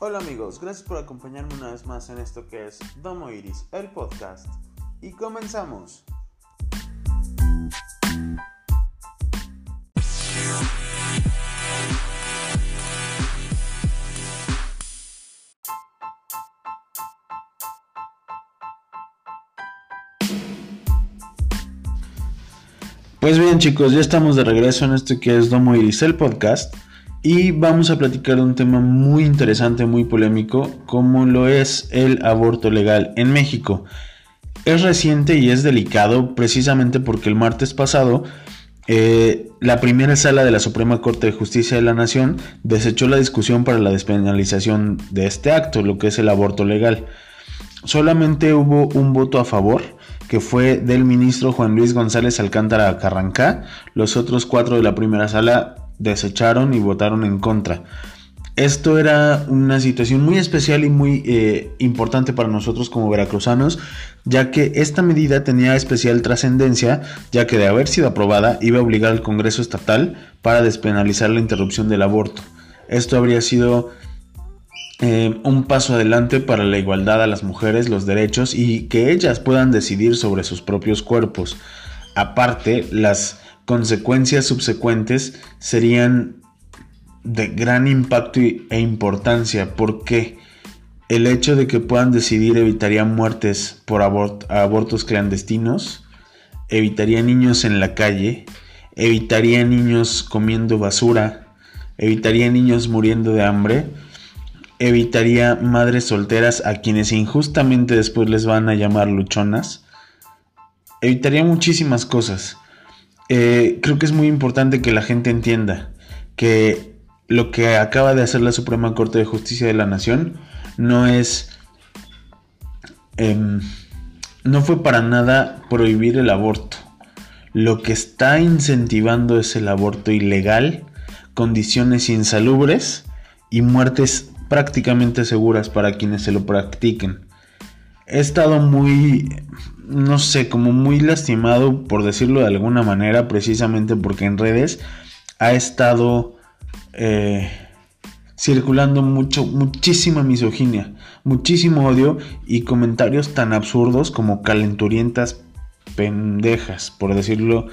Hola amigos, gracias por acompañarme una vez más en esto que es Domo Iris, el podcast. Y comenzamos. Pues bien chicos, ya estamos de regreso en esto que es Domo Iris, el podcast. Y vamos a platicar de un tema muy interesante, muy polémico, como lo es el aborto legal en México. Es reciente y es delicado precisamente porque el martes pasado eh, la primera sala de la Suprema Corte de Justicia de la Nación desechó la discusión para la despenalización de este acto, lo que es el aborto legal. Solamente hubo un voto a favor, que fue del ministro Juan Luis González Alcántara Carrancá. Los otros cuatro de la primera sala desecharon y votaron en contra. Esto era una situación muy especial y muy eh, importante para nosotros como veracruzanos, ya que esta medida tenía especial trascendencia, ya que de haber sido aprobada iba a obligar al Congreso Estatal para despenalizar la interrupción del aborto. Esto habría sido eh, un paso adelante para la igualdad a las mujeres, los derechos y que ellas puedan decidir sobre sus propios cuerpos. Aparte, las consecuencias subsecuentes serían de gran impacto e importancia porque el hecho de que puedan decidir evitaría muertes por abortos clandestinos, evitaría niños en la calle, evitaría niños comiendo basura, evitaría niños muriendo de hambre, evitaría madres solteras a quienes injustamente después les van a llamar luchonas, evitaría muchísimas cosas. Eh, creo que es muy importante que la gente entienda que lo que acaba de hacer la Suprema Corte de Justicia de la Nación no es... Em, no fue para nada prohibir el aborto. Lo que está incentivando es el aborto ilegal, condiciones insalubres y muertes prácticamente seguras para quienes se lo practiquen. He estado muy no sé, como muy lastimado, por decirlo de alguna manera, precisamente porque en redes ha estado eh, circulando mucho, muchísima misoginia, muchísimo odio y comentarios tan absurdos como calenturientas pendejas, por decirlo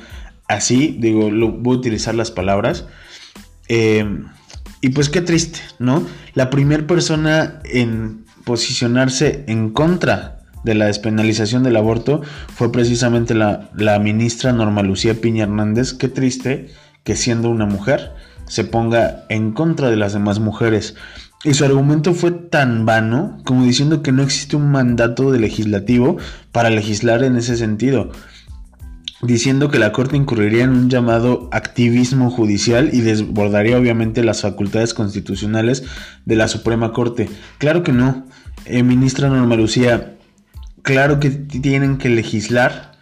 así, digo, voy a utilizar las palabras. Eh, y pues qué triste, ¿no? La primera persona en posicionarse en contra de la despenalización del aborto fue precisamente la, ministra Norma Lucía Piña Hernández. Qué triste que siendo una mujer se ponga en contra de las demás mujeres. Y su argumento fue tan vano como diciendo que no existe un mandato de legislativo para legislar en ese sentido, diciendo que la Corte incurriría en un llamado activismo judicial y desbordaría obviamente las facultades constitucionales de la Suprema Corte. Claro que no. Eh, ministra Norma Lucía, claro que tienen que legislar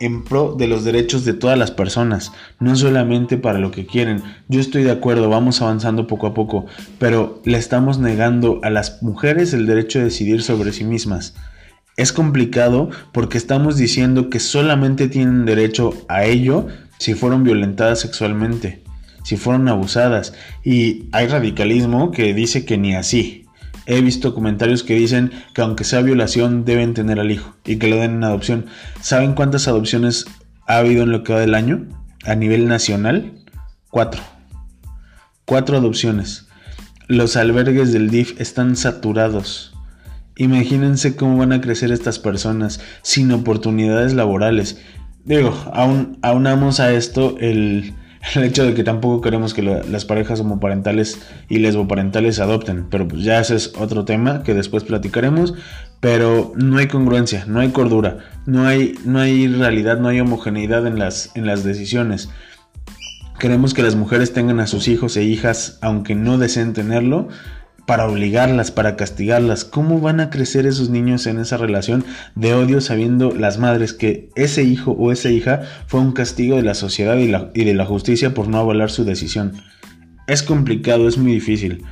en pro de los derechos de todas las personas, no solamente para lo que quieren. Yo estoy de acuerdo, vamos avanzando poco a poco, pero le estamos negando a las mujeres el derecho de decidir sobre sí mismas. Es complicado porque estamos diciendo que solamente tienen derecho a ello si fueron violentadas sexualmente, si fueron abusadas. Y hay radicalismo que dice que ni así he visto comentarios que dicen que aunque sea violación deben tener al hijo y que lo den en adopción. ¿Saben cuántas adopciones ha habido en lo que va del año? A nivel nacional, cuatro. Cuatro adopciones. Los albergues del DIF están saturados. Imagínense cómo van a crecer estas personas sin oportunidades laborales. Digo, aún aunamos a esto el, el hecho de que tampoco queremos que las parejas homoparentales y lesboparentales adopten, pero pues ya ese es otro tema que después platicaremos, pero no hay congruencia, no hay cordura, no hay, no hay realidad, no hay homogeneidad en las, en las decisiones. Queremos que las mujeres tengan a sus hijos e hijas, aunque no deseen tenerlo, para obligarlas, para castigarlas. ¿Cómo van a crecer esos niños en esa relación de odio sabiendo las madres que ese hijo o esa hija fue un castigo de la sociedad y, de la justicia por no avalar su decisión? Es complicado, es muy difícil.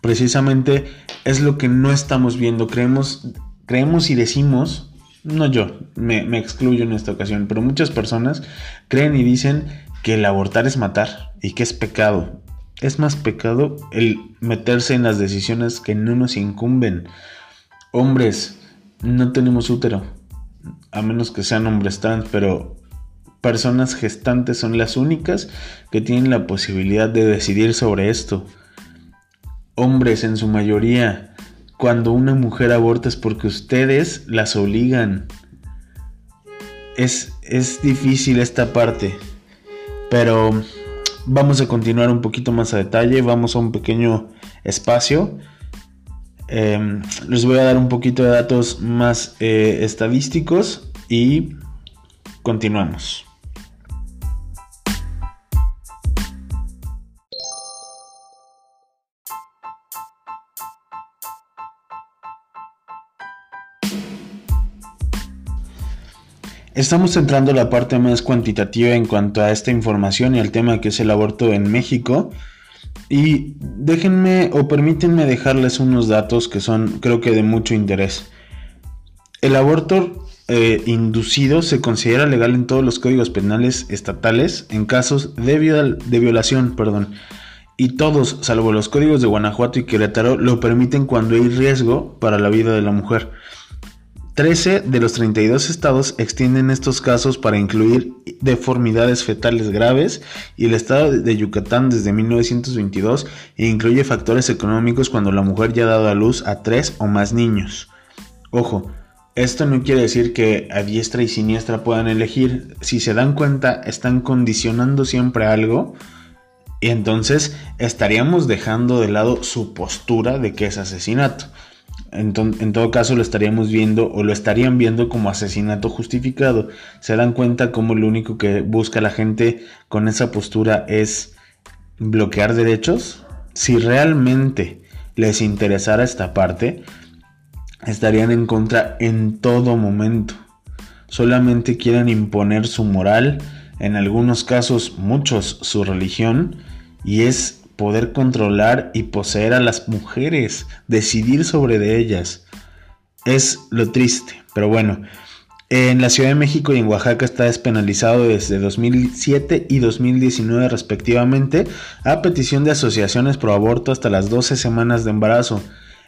Precisamente es lo que no estamos viendo. Creemos, creemos y decimos, no yo, me, me excluyo en esta ocasión, pero muchas personas creen y dicen que el abortar es matar y que es pecado. Es más pecado el meterse en las decisiones que no nos incumben. Hombres, no tenemos útero, a menos que sean hombres trans, pero personas gestantes son las únicas que tienen la posibilidad de decidir sobre esto. Hombres en su mayoría, cuando una mujer aborta es porque ustedes las obligan. Es, es difícil esta parte, pero vamos a continuar un poquito más a detalle, vamos a un pequeño espacio. Em, les voy a dar un poquito de datos más eh, estadísticos y continuamos. Estamos entrando a la parte más cuantitativa en cuanto a esta información y al tema que es el aborto en México. Y déjenme o permítanme dejarles unos datos que son creo que de mucho interés. El aborto eh, inducido se considera legal en todos los códigos penales estatales en casos de, de violación, perdón. Y todos, salvo los códigos de Guanajuato y Querétaro, lo permiten cuando hay riesgo para la vida de la mujer. 13 de los 32 estados extienden estos casos para incluir deformidades fetales graves y el estado de Yucatán desde 1922 incluye factores económicos cuando la mujer ya ha dado a luz a tres o más niños. Ojo, esto no quiere decir que a diestra y siniestra puedan elegir. Si se dan cuenta, están condicionando siempre algo. Y entonces estaríamos dejando de lado su postura de que es asesinato. En, todo caso lo estaríamos viendo o lo estarían viendo como asesinato justificado. Se dan cuenta como lo único que busca la gente con esa postura es bloquear derechos. Si realmente les interesara esta parte, estarían en contra en todo momento. Solamente quieren imponer su moral, en algunos casos muchos su religión, y es poder controlar y poseer a las mujeres, decidir sobre de ellas. Es lo triste, pero bueno. En la Ciudad de México y en Oaxaca está despenalizado desde 2007 y 2019 respectivamente a petición de asociaciones pro aborto hasta las 12 semanas de embarazo.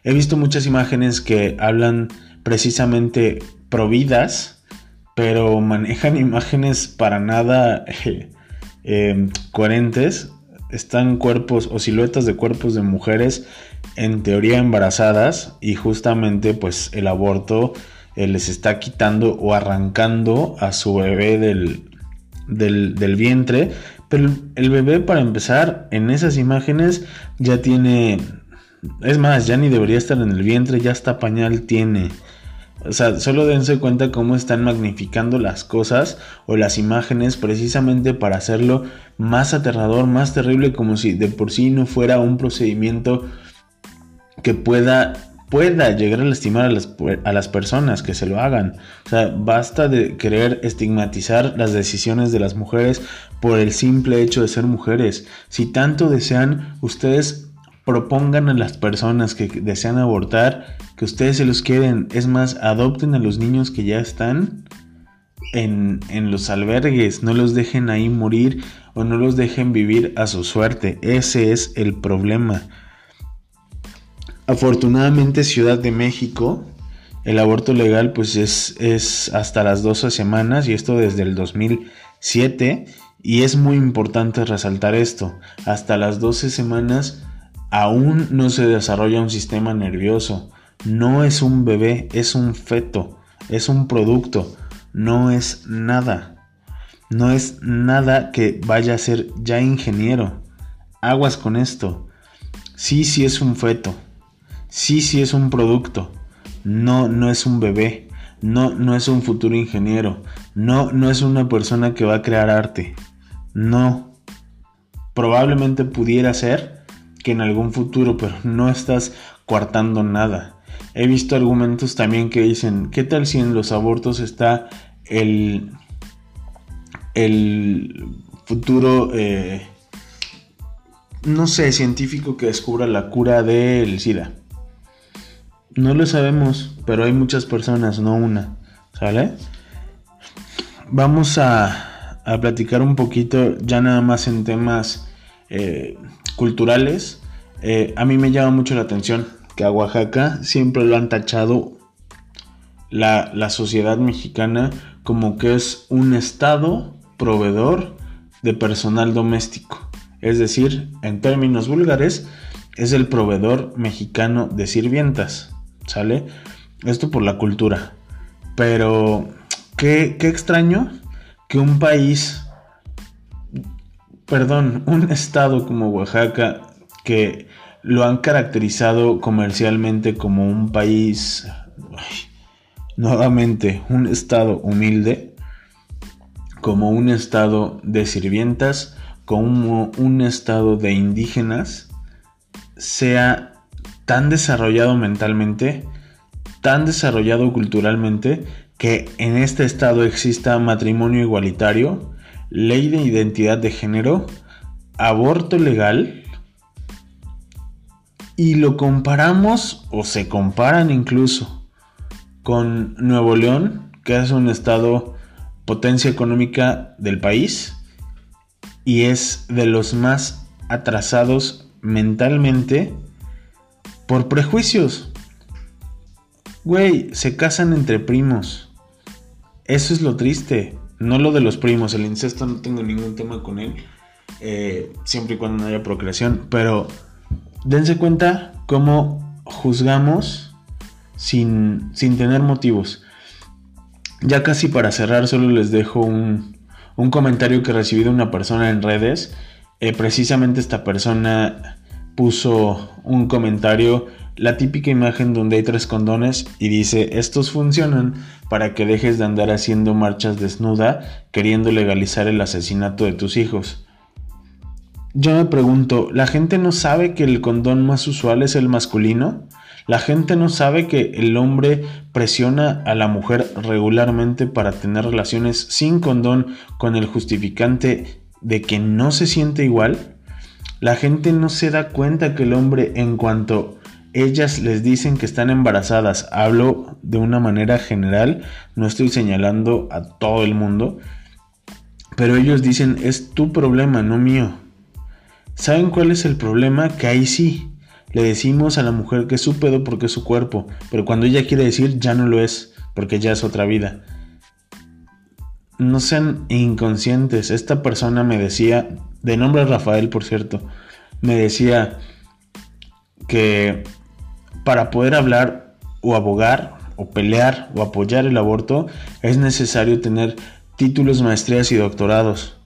He visto muchas imágenes que hablan precisamente providas, pero manejan imágenes para nada eh, coherentes están cuerpos o siluetas de cuerpos de mujeres en teoría embarazadas y justamente pues el aborto eh, les está quitando o arrancando a su bebé del, del, vientre. Pero el bebé para empezar en esas imágenes ya tiene... Es más, ya ni debería estar en el vientre, ya hasta pañal tiene. O sea, solo dense cuenta cómo están magnificando las cosas o las imágenes precisamente para hacerlo más aterrador, más terrible, como si de por sí no fuera un procedimiento que pueda, pueda llegar a lastimar a las, a las personas que se lo hagan. O sea, basta de querer estigmatizar las decisiones de las mujeres por el simple hecho de ser mujeres. Si tanto desean, ustedes propongan a las personas que desean abortar que ustedes se los queden. Es más, adopten a los niños que ya están en, en, los albergues. No los dejen ahí morir o no los dejen vivir a su suerte. Ese es el problema. Afortunadamente Ciudad de México, el aborto legal pues es, es hasta las 12 semanas y esto desde el 2007. Y es muy importante resaltar esto. Hasta las 12 semanas aún no se desarrolla un sistema nervioso. No es un bebé, es un feto, es un producto, no es nada. No es nada que vaya a ser ya ingeniero. Aguas con esto. Sí, sí es un feto. Sí, sí es un producto. No, no es un bebé. No, no es un futuro ingeniero. No, no es una persona que va a crear arte. No. Probablemente pudiera ser, en algún futuro, pero no estás coartando nada. He visto argumentos también que dicen, ¿qué tal si en los abortos está el, el futuro, eh, no sé, científico que descubra la cura del SIDA? No lo sabemos, pero hay muchas personas, no una, ¿sale? Vamos a, a platicar un poquito ya nada más en temas eh, culturales, eh, a mí me llama mucho la atención que a Oaxaca siempre lo han tachado la, la sociedad mexicana como que es un estado proveedor de personal doméstico. Es decir, en términos vulgares, es el proveedor mexicano de sirvientas. ¿Sale? Esto por la cultura. Pero, qué, qué extraño que un país, perdón, un estado como Oaxaca, que lo han caracterizado comercialmente como un país, nuevamente, un estado humilde, como un estado de sirvientas, como un estado de indígenas, sea tan desarrollado mentalmente, tan desarrollado culturalmente, que en este estado exista matrimonio igualitario, ley de identidad de género, aborto legal, y lo comparamos, o se comparan incluso, con Nuevo León, que es un estado potencia económica del país y es de los más atrasados mentalmente por prejuicios. Güey, se casan entre primos. Eso es lo triste. No lo de los primos. El incesto no tengo ningún tema con él. Eh, siempre y cuando no haya procreación. Pero dense cuenta cómo juzgamos sin, sin tener motivos. Ya casi para cerrar, solo les dejo un, comentario que recibí de una persona en redes. Eh, precisamente esta persona puso un comentario, la típica imagen donde hay tres condones y dice, estos funcionan para que dejes de andar haciendo marchas desnuda queriendo legalizar el asesinato de tus hijos. Yo me pregunto, ¿la gente no sabe que el condón más usual es el masculino? La gente no sabe que el hombre presiona a la mujer regularmente para tener relaciones sin condón con el justificante de que no se siente igual. La gente no se da cuenta que el hombre en cuanto ellas les dicen que están embarazadas, hablo de una manera general, no estoy señalando a todo el mundo, pero ellos dicen es tu problema, no mío. ¿Saben cuál es el problema? Que ahí sí, le decimos a la mujer que es su pedo porque es su cuerpo, pero cuando ella quiere decir ya no lo es, porque ya es otra vida. No sean inconscientes. Esta persona me decía, de nombre Rafael por cierto, me decía que para poder hablar o abogar o pelear o apoyar el aborto es necesario tener títulos, maestrías y doctorados.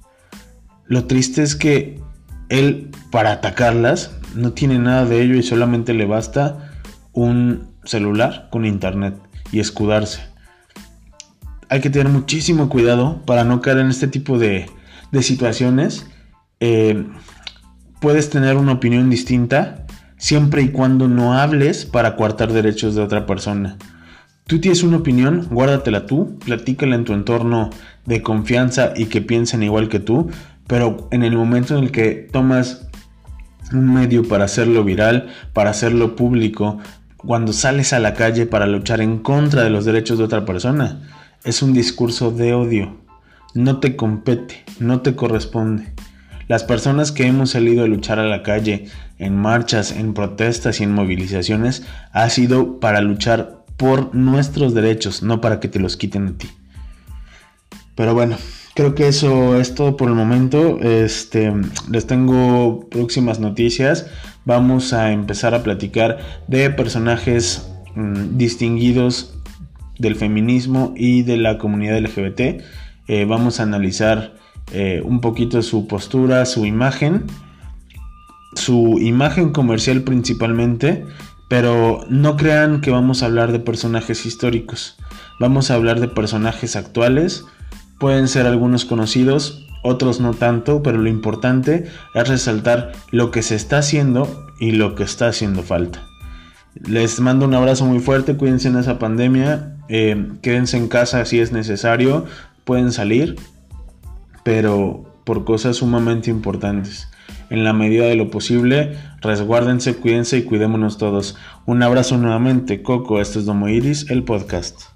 Lo triste es que él, para atacarlas, no tiene nada de ello y solamente le basta un celular con internet y escudarse. Hay que tener muchísimo cuidado para no caer en este tipo de, situaciones. Eh, puedes tener una opinión distinta siempre y cuando no hables para coartar derechos de otra persona. Tú tienes una opinión, guárdatela tú, platícala en tu entorno de confianza y que piensen igual que tú, pero en el momento en el que tomas un medio para hacerlo viral, para hacerlo público, cuando sales a la calle para luchar en contra de los derechos de otra persona. Es un discurso de odio. No te compete, no te corresponde. Las personas que hemos salido a luchar a la calle, en marchas, en protestas y en movilizaciones, ha sido para luchar por nuestros derechos, no para que te los quiten a ti. Pero bueno, Creo que eso es todo por el momento. Este, les tengo próximas noticias. Vamos a empezar a platicar de personajes mm, distinguidos del feminismo y de la comunidad LGBT. Eh, vamos a analizar eh, un poquito su postura, su imagen, su imagen comercial principalmente, pero no crean que vamos a hablar de personajes históricos. Vamos a hablar de personajes actuales Pueden ser algunos conocidos, otros no tanto, pero lo importante es resaltar lo que se está haciendo y lo que está haciendo falta. Les mando un abrazo muy fuerte, cuídense en esa pandemia, eh, quédense en casa si es necesario, pueden salir, pero por cosas sumamente importantes. En la medida de lo posible, resguárdense, cuídense y cuidémonos todos. Un abrazo nuevamente, Coco, esto es Domo Iris, el podcast.